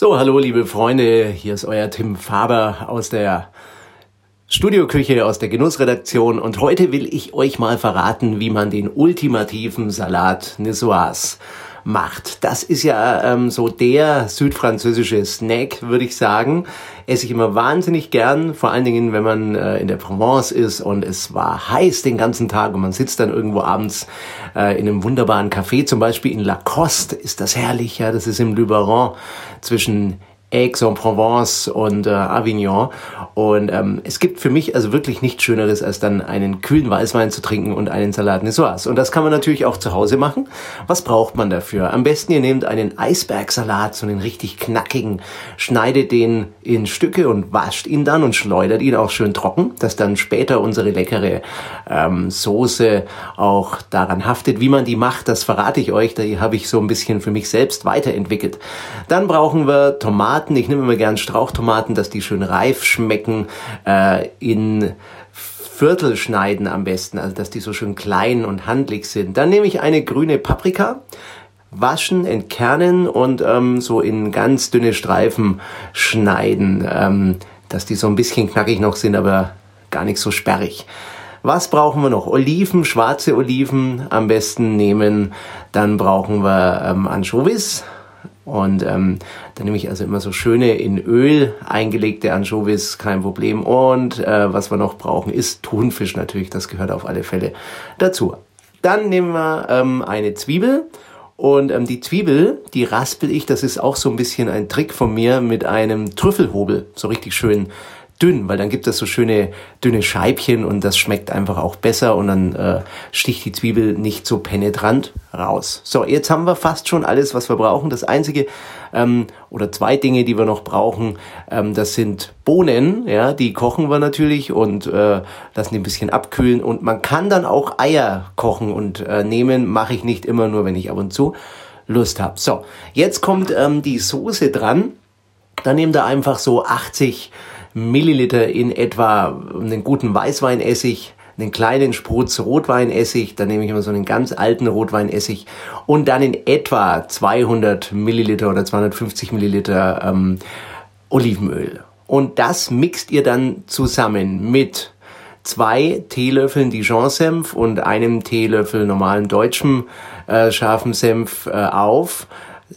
So, hallo liebe Freunde, hier ist euer Tim Faber aus der Studioküche, aus der Genussredaktion. Und heute will ich euch mal verraten, wie man den ultimativen Salat Niçoise macht. Das ist ja ähm, so der südfranzösische Snack, würde ich sagen. Esse ich immer wahnsinnig gern, vor allen Dingen, wenn man äh, in der Provence ist und es war heiß den ganzen Tag und man sitzt dann irgendwo abends äh, in einem wunderbaren Café, zum Beispiel in Lacoste ist das herrlich, ja, das ist im Luberon zwischen Aix-en-Provence und äh, Avignon. Und ähm, es gibt für mich also wirklich nichts Schöneres, als dann einen kühlen Weißwein zu trinken und einen Salat Niçoise. Und das kann man natürlich auch zu Hause machen. Was braucht man dafür? Am besten ihr nehmt einen Eisbergsalat, so einen richtig knackigen, schneidet den in Stücke und wascht ihn dann und schleudert ihn auch schön trocken, dass dann später unsere leckere ähm, Soße auch daran haftet. Wie man die macht, das verrate ich euch. Da habe ich so ein bisschen für mich selbst weiterentwickelt. Dann brauchen wir Tomaten Tomaten, ich nehme immer gern Strauchtomaten, dass die schön reif schmecken, äh, in Viertel schneiden am besten, also dass die so schön klein und handlich sind. Dann nehme ich eine grüne Paprika, waschen, entkernen und ähm, so in ganz dünne Streifen schneiden, ähm, dass die so ein bisschen knackig noch sind, aber gar nicht so sperrig. Was brauchen wir noch? Oliven, schwarze Oliven am besten nehmen. Dann brauchen wir ähm, Anchovies, und ähm, dann nehme ich also immer so schöne in Öl eingelegte Anchovies, kein Problem. Und äh, was wir noch brauchen, ist Thunfisch natürlich, das gehört auf alle Fälle dazu. Dann nehmen wir ähm, eine Zwiebel und ähm, die Zwiebel, die raspel ich, das ist auch so ein bisschen ein Trick von mir mit einem Trüffelhobel, so richtig schön dünn, weil dann gibt es so schöne dünne Scheibchen und das schmeckt einfach auch besser und dann äh, sticht die Zwiebel nicht so penetrant raus. So, jetzt haben wir fast schon alles, was wir brauchen. Das einzige ähm, oder zwei Dinge, die wir noch brauchen, ähm, das sind Bohnen, ja, die kochen wir natürlich und äh, lassen die ein bisschen abkühlen und man kann dann auch Eier kochen und äh, nehmen, mache ich nicht immer nur, wenn ich ab und zu Lust habe. So, jetzt kommt ähm, die Soße dran. Dann nehmt ihr einfach so 80 Milliliter in etwa einen guten Weißweinessig, einen kleinen Sprutz Rotweinessig, dann nehme ich immer so einen ganz alten Rotweinessig und dann in etwa 200 Milliliter oder 250 Milliliter ähm, Olivenöl. Und das mixt ihr dann zusammen mit zwei Teelöffeln Dijon-Senf und einem Teelöffel normalen deutschen äh, scharfen Senf äh, auf.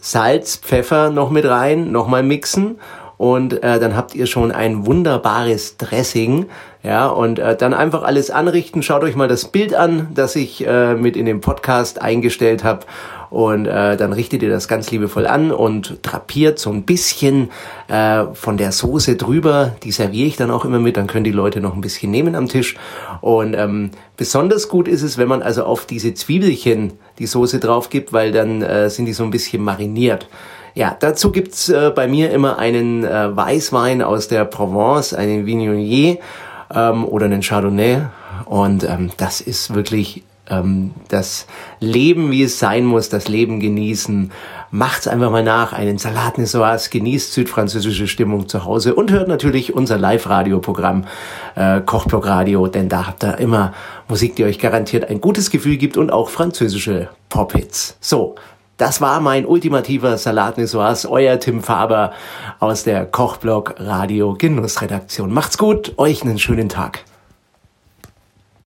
Salz, Pfeffer noch mit rein, nochmal mixen und äh, dann habt ihr schon ein wunderbares Dressing. Ja, und äh, dann einfach alles anrichten. Schaut euch mal das Bild an, das ich äh, mit in den Podcast eingestellt habe. Und äh, dann richtet ihr das ganz liebevoll an und drapiert so ein bisschen äh, von der Soße drüber. Die serviere ich dann auch immer mit. Dann können die Leute noch ein bisschen nehmen am Tisch. Und ähm, besonders gut ist es, wenn man also auf diese Zwiebelchen die Soße drauf gibt, weil dann äh, sind die so ein bisschen mariniert. Ja, dazu gibt's äh, bei mir immer einen äh, Weißwein aus der Provence, einen Viognier ähm, oder einen Chardonnay. Und ähm, das ist wirklich ähm, das Leben, wie es sein muss, das Leben genießen. Macht's einfach mal nach, einen Salat sowas, genießt südfranzösische Stimmung zu Hause und hört natürlich unser Live-Radio-Programm äh, Kochblock Radio, denn da habt ihr immer Musik, die euch garantiert ein gutes Gefühl gibt und auch französische Pop-Hits. So, das war mein ultimativer Salat Niçoise, euer Tim Faber aus der Kochblog Radio Genussredaktion. Macht's gut, euch einen schönen Tag.